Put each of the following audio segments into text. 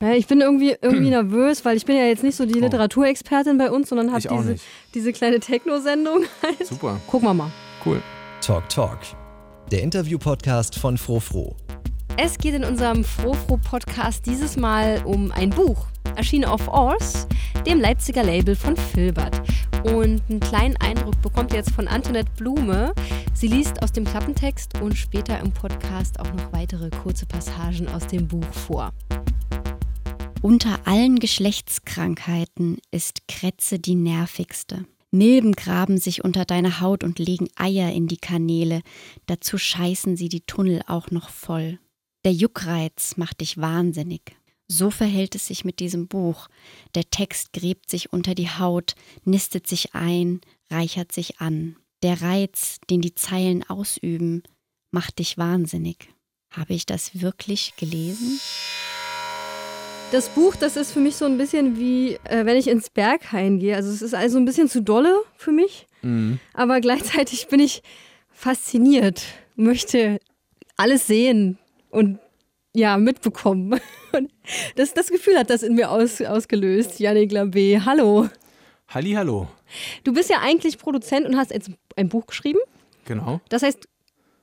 Ja, ich bin irgendwie, irgendwie nervös, weil ich bin ja jetzt nicht so die Literaturexpertin bei uns, sondern habe diese, nicht. diese kleine Techno-Sendung. Halt. Super, Gucken wir mal. cool. Talk Talk, der Interview-Podcast von Frofro. Es geht in unserem Frofro-Podcast dieses Mal um ein Buch, erschienen auf Ors, dem Leipziger Label von Filbert. Und einen kleinen Eindruck bekommt ihr jetzt von Antoinette Blume. Sie liest aus dem Klappentext und später im Podcast auch noch weitere kurze Passagen aus dem Buch vor. Unter allen Geschlechtskrankheiten ist Krätze die nervigste. Milben graben sich unter deine Haut und legen Eier in die Kanäle. Dazu scheißen sie die Tunnel auch noch voll. Der Juckreiz macht dich wahnsinnig. So verhält es sich mit diesem Buch. Der Text gräbt sich unter die Haut, nistet sich ein, reichert sich an. Der Reiz, den die Zeilen ausüben, macht dich wahnsinnig. Habe ich das wirklich gelesen? Das Buch, das ist für mich so ein bisschen wie, äh, wenn ich ins Berghain gehe. Also es ist also ein bisschen zu dolle für mich, Mhm. aber gleichzeitig bin ich fasziniert, möchte alles sehen und ja, mitbekommen. Und das, das Gefühl hat das in mir aus, ausgelöst, Yannick Labé. Hallo. Halli, hallo. Du bist ja eigentlich Produzent und hast jetzt ein Buch geschrieben. Genau. Das heißt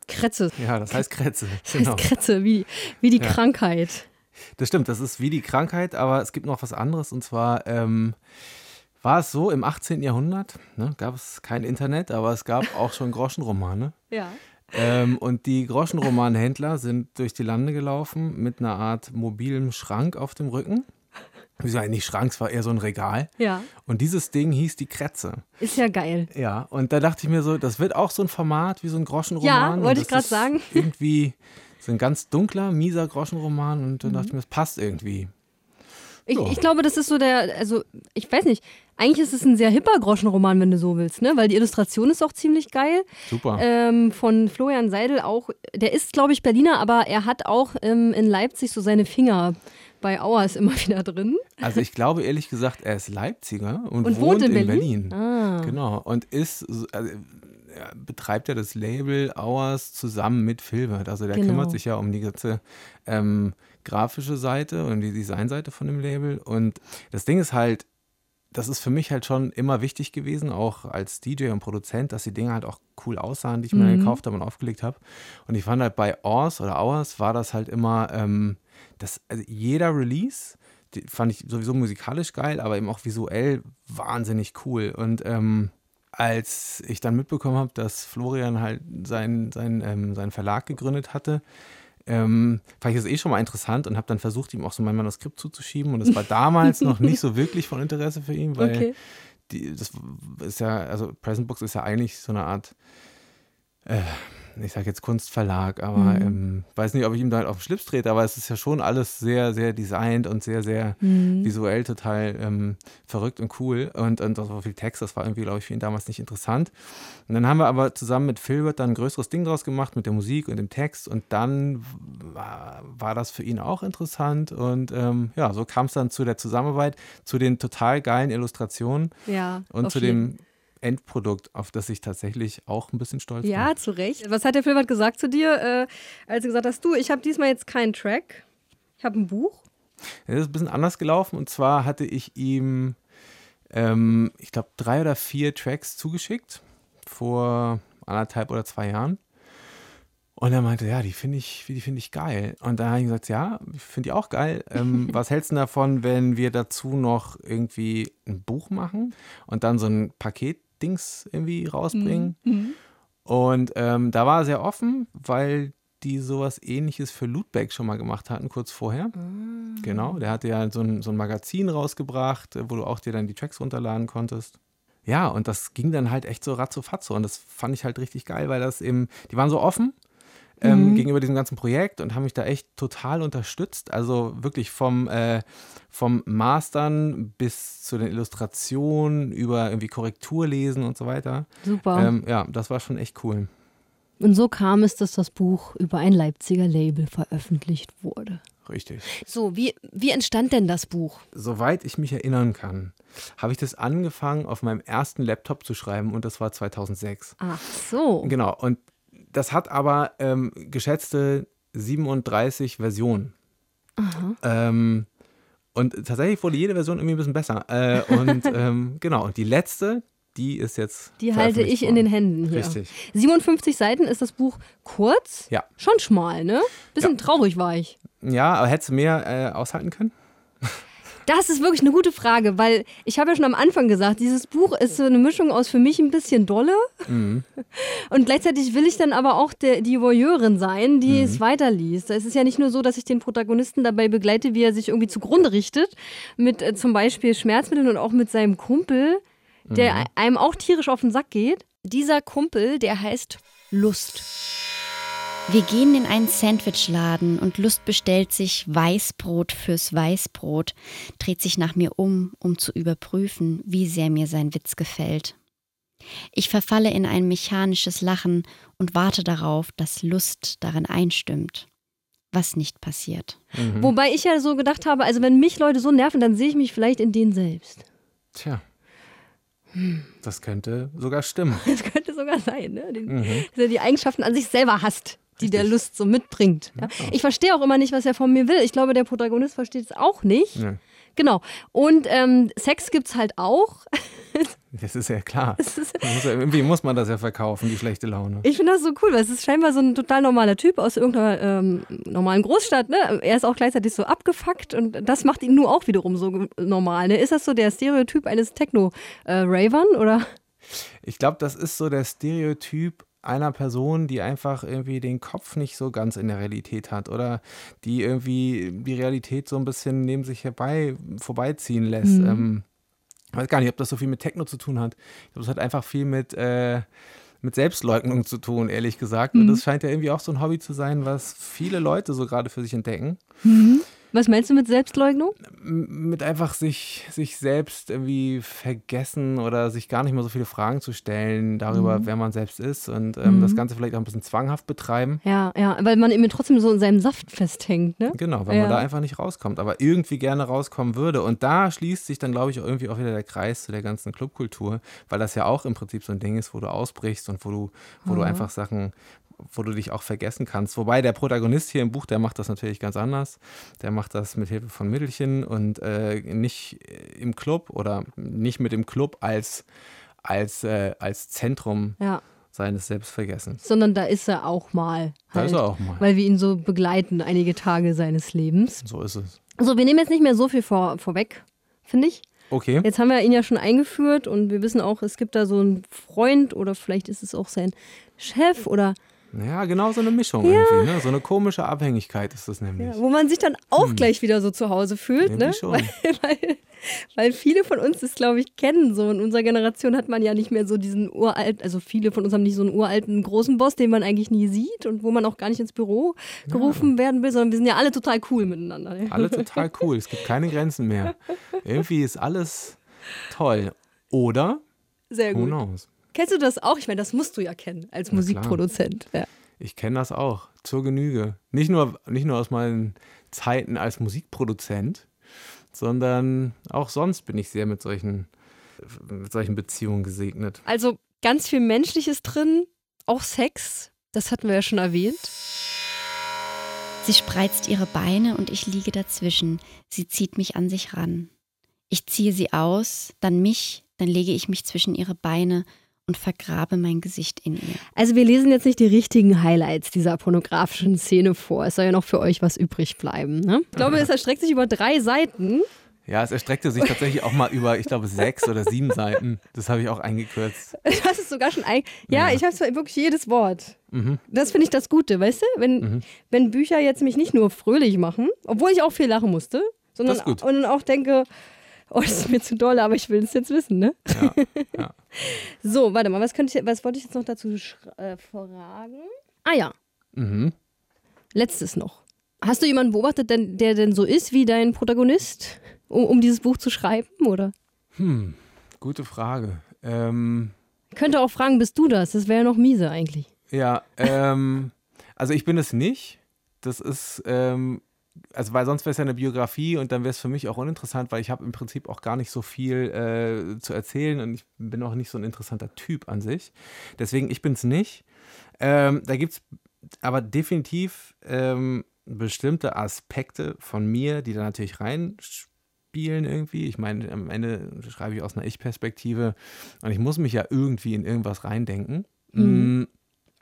Kretze. Ja, das heißt Krätze. Das Genau. heißt Kretze, wie, wie die Ja. Krankheit. Das stimmt, das ist wie die Krankheit, aber es gibt noch was anderes und zwar ähm, war es so im 18. Jahrhundert, ne, gab es kein Internet, aber es gab auch schon Groschenromane. Ja. Ähm, und die Groschenromanhändler sind durch die Lande gelaufen mit einer Art mobilem Schrank auf dem Rücken. Wieso eigentlich Schrank, es war eher so ein Regal. Ja. Und dieses Ding hieß die Kretze. Ist ja geil. Ja, und da dachte ich mir so, das wird auch so ein Format wie so ein Groschenroman. Ja, wollte ich ist sagen. Irgendwie so ein ganz dunkler, mieser Groschenroman. Und dann Mhm. dachte ich mir, das passt irgendwie. Ich, Ja. ich glaube, das ist so der, also ich weiß nicht, eigentlich ist es ein sehr hipper Groschenroman, wenn du so willst, ne? Weil die Illustration ist auch ziemlich geil. Super. Ähm, von Florian Seidel auch, der ist, glaube ich, Berliner, aber er hat auch ähm, in Leipzig so seine Finger bei Auers immer wieder drin. Also ich glaube ehrlich gesagt, er ist Leipziger und, Und wohnt, in Berlin. Ah. Genau. Und ist, so- also, betreibt ja das Label Hours zusammen mit Filbert. Also der Genau. kümmert sich ja um die ganze ähm, grafische Seite und die Designseite von dem Label. Und das Ding ist halt, das ist für mich halt schon immer wichtig gewesen, auch als DJ und Produzent, dass die Dinge halt auch cool aussahen, die ich mir Mhm. gekauft habe und aufgelegt habe. Und ich fand halt bei Ours oder Hours war das halt immer, ähm, dass also jeder Release, fand ich sowieso musikalisch geil, aber eben auch visuell wahnsinnig cool. Und ähm, als ich dann mitbekommen habe, dass Florian halt seinen sein, ähm, seinen Verlag gegründet hatte, ähm, fand ich das eh schon mal interessant und habe dann versucht, ihm auch so mein Manuskript zuzuschieben. Und es war damals noch nicht so wirklich von Interesse für ihn, weil Okay. die, das ist ja, also Present Books ist ja eigentlich so eine Art, äh, ich sage jetzt Kunstverlag, aber Mhm. ähm, weiß nicht, ob ich ihm da halt auf den Schlips trete, aber es ist ja schon alles sehr, sehr designt und sehr, sehr Mhm. visuell total ähm, verrückt und cool. Und, und auch so viel Text, das war irgendwie, glaube ich, für ihn damals nicht interessant. Und dann haben wir aber zusammen mit Filbert dann ein größeres Ding draus gemacht mit der Musik und dem Text. Und dann war, war das für ihn auch interessant. Und ähm, ja, so kam es dann zu der Zusammenarbeit, zu den total geilen Illustrationen Ja. und zu dem Endprodukt, auf das ich tatsächlich auch ein bisschen stolz bin. Ja, zu Recht. Was hat der Filbert gesagt zu dir, äh, als du gesagt hast, du, ich habe diesmal jetzt keinen Track, ich habe ein Buch? Es ist ein bisschen anders gelaufen und zwar hatte ich ihm, ähm, ich glaube, drei oder vier Tracks zugeschickt vor anderthalb oder zwei Jahren. Und er meinte, ja, die finde ich, die finde ich geil. Und dann habe ich gesagt, ja, ich finde die auch geil. Ähm, was hältst du davon, wenn wir dazu noch irgendwie ein Buch machen und dann so ein Paketdings irgendwie rausbringen? Und ähm, da war er sehr offen, weil die sowas ähnliches für Lootback schon mal gemacht hatten, kurz vorher. Genau, der hatte ja so ein, so ein Magazin rausgebracht, äh, wo du auch dir dann die Tracks runterladen konntest. Ja, und das ging dann halt echt so ratzofatze und das fand ich halt richtig geil, weil das eben, die waren so offen ähm, gegenüber diesem ganzen Projekt und haben mich da echt total unterstützt. Also wirklich vom, äh, vom Mastern bis zu den Illustrationen über irgendwie Korrekturlesen und so weiter. Super. Ähm, ja, das war schon echt cool. Und so kam es, dass das Buch über ein Leipziger Label veröffentlicht wurde. Richtig. So, wie, wie entstand denn das Buch? Soweit ich mich erinnern kann, habe ich das angefangen, auf meinem ersten Laptop zu schreiben und das war 2006. Ach so. Genau, und das hat aber ähm, geschätzte 37 Versionen. Ähm, Und tatsächlich wurde jede Version irgendwie ein bisschen besser. Äh, und ähm, genau, und die letzte, die ist jetzt. Die halte ich in den Händen hier. Richtig. 57 Seiten ist das Buch kurz. Ja. Schon schmal, ne? Bisschen Ja. traurig war ich. Ja, aber hättest du mehr äh, aushalten können? Das ist wirklich eine gute Frage, weil ich habe ja schon am Anfang gesagt, dieses Buch ist so eine Mischung aus für mich ein bisschen dolle und gleichzeitig will ich dann aber auch der, die Voyeurin sein, die es weiterliest. Es ist ja nicht nur so, dass ich den Protagonisten dabei begleite, wie er sich irgendwie zugrunde richtet, mit äh, zum Beispiel Schmerzmitteln und auch mit seinem Kumpel, der einem auch tierisch auf den Sack geht. Dieser Kumpel, der heißt Lust. Wir gehen in einen Sandwichladen und Lust bestellt sich Weißbrot fürs Weißbrot, dreht sich nach mir um, um zu überprüfen, wie sehr mir sein Witz gefällt. Ich verfalle in ein mechanisches Lachen und warte darauf, dass Lust darin einstimmt. Was nicht passiert. Wobei ich ja so gedacht habe, also wenn mich Leute so nerven, dann sehe ich mich vielleicht in denen selbst. Tja. Das könnte sogar stimmen. Das könnte sogar sein, ne? Den, Dass er die Eigenschaften an sich selber hasst, die der Lust so mitbringt. Ja? Ich verstehe auch immer nicht, was er von mir will. Ich glaube, der Protagonist versteht es auch nicht. Ja. Genau. Und ähm, Sex gibt's halt auch. Das ist ja klar. Muss ja, irgendwie muss man das ja verkaufen, die schlechte Laune. Ich finde das so cool, weil es ist scheinbar so ein total normaler Typ aus irgendeiner ähm, normalen Großstadt. Ne? Er ist auch gleichzeitig so abgefuckt und das macht ihn nur auch wiederum so normal. Ne? Ist das so der Stereotyp eines Techno-Ravern oder? Ich glaube, das ist so der Stereotyp einer Person, die einfach irgendwie den Kopf nicht so ganz in der Realität hat oder die irgendwie die Realität so ein bisschen neben sich herbei vorbeiziehen lässt. Ähm, ich weiß gar nicht, ob das so viel mit Techno zu tun hat. Ich glaube, das hat einfach viel mit, äh, mit Selbstleugnung zu tun, ehrlich gesagt. Und das scheint ja irgendwie auch so ein Hobby zu sein, was viele Leute so gerade für sich entdecken. Was meinst du mit Selbstleugnung? Mit einfach sich, sich selbst irgendwie vergessen oder sich gar nicht mehr so viele Fragen zu stellen darüber, wer man selbst ist und ähm, das Ganze vielleicht auch ein bisschen zwanghaft betreiben. Ja, ja, weil man eben trotzdem so in seinem Saft festhängt, ne? Genau, weil Ja. man da einfach nicht rauskommt, aber irgendwie gerne rauskommen würde. Und da schließt sich dann, glaube ich, auch irgendwie auch wieder der Kreis zu der ganzen Clubkultur, weil das ja auch im Prinzip so ein Ding ist, wo du ausbrichst und wo du, wo du einfach Sachen, wo du dich auch vergessen kannst. Wobei der Protagonist hier im Buch, der macht das natürlich ganz anders. Der macht das mit Hilfe von Mittelchen und äh, nicht im Club oder nicht mit dem Club als, als, äh, als Zentrum Ja. seines Selbstvergessens. Sondern da ist er auch mal. Da Halt, ist er auch mal. Weil wir ihn so begleiten einige Tage seines Lebens. So ist es. So, wir nehmen jetzt nicht mehr so viel vor, vorweg, finde ich. Okay. Jetzt haben wir ihn ja schon eingeführt und wir wissen auch, es gibt da so einen Freund oder vielleicht ist es auch sein Chef oder Ja, genau so eine Mischung irgendwie, ne? So eine komische Abhängigkeit ist das nämlich. ja, wo man sich dann auch gleich wieder so zu Hause fühlt, Irgendwie ne? Weil, weil, weil viele von uns das, glaube ich, kennen. So in unserer Generation hat man ja nicht mehr so diesen uralten, also viele von uns haben nicht so einen uralten großen Boss, den man eigentlich nie sieht und wo man auch gar nicht ins Büro gerufen werden will, sondern wir sind ja alle total cool miteinander. Ne? Alle total cool. Es gibt keine Grenzen mehr. Irgendwie ist alles toll. Oder? Sehr Who gut. knows? Kennst du das auch? Ich meine, das musst du ja kennen als klar. Musikproduzent. Ja. Ich kenne das auch. Zur Genüge. Nicht nur, nicht nur aus meinen Zeiten als Musikproduzent, sondern auch sonst bin ich sehr mit solchen, mit solchen Beziehungen gesegnet. Also ganz viel Menschliches drin, auch Sex, das hatten wir ja schon erwähnt. Sie spreizt ihre Beine und ich liege dazwischen. Sie zieht mich an sich ran. Ich ziehe sie aus, dann mich, dann lege ich mich zwischen ihre Beine und vergrabe mein Gesicht in ihr. Also wir lesen jetzt nicht die richtigen Highlights dieser pornografischen Szene vor. Es soll ja noch für euch was übrig bleiben. Ne? Ich glaube, es erstreckt sich über drei Seiten. Ja, es erstreckte sich tatsächlich auch mal über, ich glaube, sechs oder sieben Seiten. Das habe ich auch eingekürzt. Das ist sogar schon ein. Ja, Ja. ich habe wirklich jedes Wort. Mhm. Das finde ich das Gute, weißt du? Wenn, wenn Bücher jetzt mich nicht nur fröhlich machen, obwohl ich auch viel lachen musste, sondern Das ist gut. und auch denke, oh, das ist mir zu doll, aber ich will es jetzt wissen, ne? Ja, ja. So, warte mal, was, könnte ich, was wollte ich jetzt noch dazu äh, fragen? Ah ja, Mhm. letztes noch. Hast du jemanden beobachtet, denn, der denn so ist wie dein Protagonist, um, um dieses Buch zu schreiben? Oder? Hm, gute Frage. Ähm, Ich könnte auch fragen, bist du das? Das wäre ja noch miese eigentlich. Ja, ähm, also ich bin es nicht. Das ist, ähm, also weil sonst wäre es ja eine Biografie und dann wäre es für mich auch uninteressant, weil ich habe im Prinzip auch gar nicht so viel äh, zu erzählen und ich bin auch nicht so ein interessanter Typ an sich. Deswegen, ich bin es nicht. Ähm, da gibt es aber definitiv ähm, bestimmte Aspekte von mir, die da natürlich rein spielen irgendwie. Ich meine, am Ende schreibe ich aus einer Ich-Perspektive und ich muss mich ja irgendwie in irgendwas reindenken. Mhm. Mm,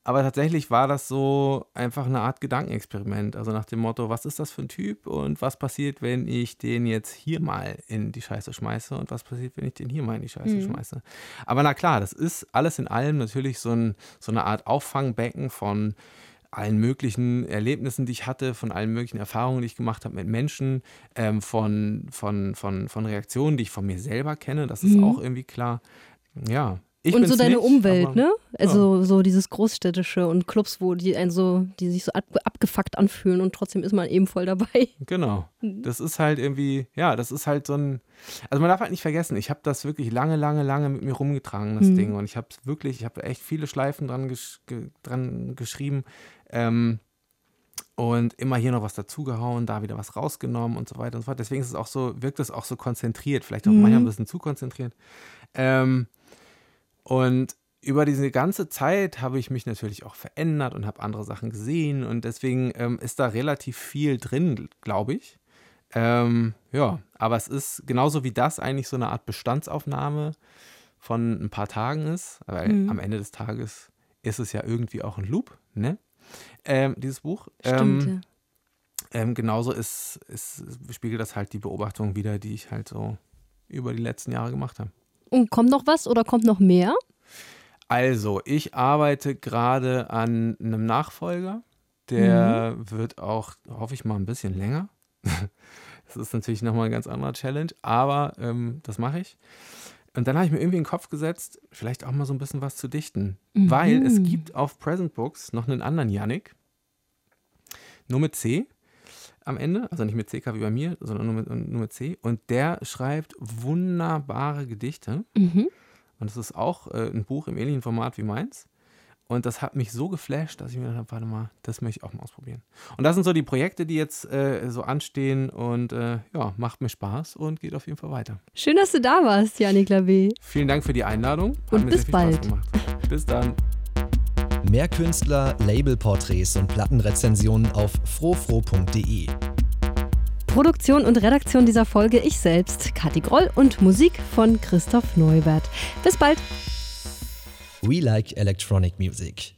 aber tatsächlich war das so einfach eine Art Gedankenexperiment. Also nach dem Motto, was ist das für ein Typ und was passiert, wenn ich den jetzt hier mal in die Scheiße schmeiße und was passiert, wenn ich den hier mal in die Scheiße mhm. schmeiße. Aber na klar, das ist alles in allem natürlich so, ein, so eine Art Auffangbecken von allen möglichen Erlebnissen, die ich hatte, von allen möglichen Erfahrungen, die ich gemacht habe mit Menschen, ähm, von, von, von, von Reaktionen, die ich von mir selber kenne. Das ist mhm. auch irgendwie klar. Ja, ich und so deine nicht, Umwelt, ne? Also ja. so dieses Großstädtische und Clubs, wo die einen so, die sich so ab, abgefuckt anfühlen und trotzdem ist man eben voll dabei. Genau. Mhm. Das ist halt irgendwie, ja, das ist halt so ein. Also man darf halt nicht vergessen, ich habe das wirklich lange, lange, lange mit mir rumgetragen, das mhm. Ding. Und ich habe es wirklich, ich habe echt viele Schleifen dran, gesch ge dran geschrieben. Ähm, und immer hier noch was dazugehauen, da wieder was rausgenommen und so weiter und so fort. Deswegen ist es auch so, wirkt es auch so konzentriert, vielleicht auch mhm. manchmal ein bisschen zu konzentriert. Ähm, und über diese ganze Zeit habe ich mich natürlich auch verändert und habe andere Sachen gesehen und deswegen ähm, ist da relativ viel drin, glaube ich. Ähm, ja, aber es ist genauso wie das eigentlich so eine Art Bestandsaufnahme von ein paar Tagen ist, weil mhm. am Ende des Tages ist es ja irgendwie auch ein Loop, ne? Ähm, dieses Buch. Stimmt, ähm, ja. Ähm, genauso ist, ist, spiegelt das halt die Beobachtung wieder, die ich halt so über die letzten Jahre gemacht habe. Und kommt noch was oder kommt noch mehr? Also, ich arbeite gerade an einem Nachfolger. Der mhm. wird auch, hoffe ich mal, ein bisschen länger. das ist natürlich nochmal ein ganz anderer Challenge, aber ähm, das mache ich. Und dann habe ich mir irgendwie in den Kopf gesetzt, vielleicht auch mal so ein bisschen was zu dichten. Mhm. Weil es gibt auf Present Books noch einen anderen Yannick. Nur mit C am Ende, also nicht mit CK wie bei mir, sondern nur mit, nur mit C. Und der schreibt wunderbare Gedichte. Mhm. Und es ist auch äh, ein Buch im ähnlichen Format wie meins. Und das hat mich so geflasht, dass ich mir gedacht habe, warte mal, das möchte ich auch mal ausprobieren. Und das sind so die Projekte, die jetzt äh, so anstehen und äh, ja, macht mir Spaß und geht auf jeden Fall weiter. Schön, dass du da warst, Janik Lavé. Vielen Dank für die Einladung. Hat und bis bald. Bis dann. Mehr Künstler, Labelporträts und Plattenrezensionen auf frofro.de. Produktion und Redaktion dieser Folge ich selbst, Kathi Groll und Musik von Christoph Neubert. Bis bald. We like electronic music.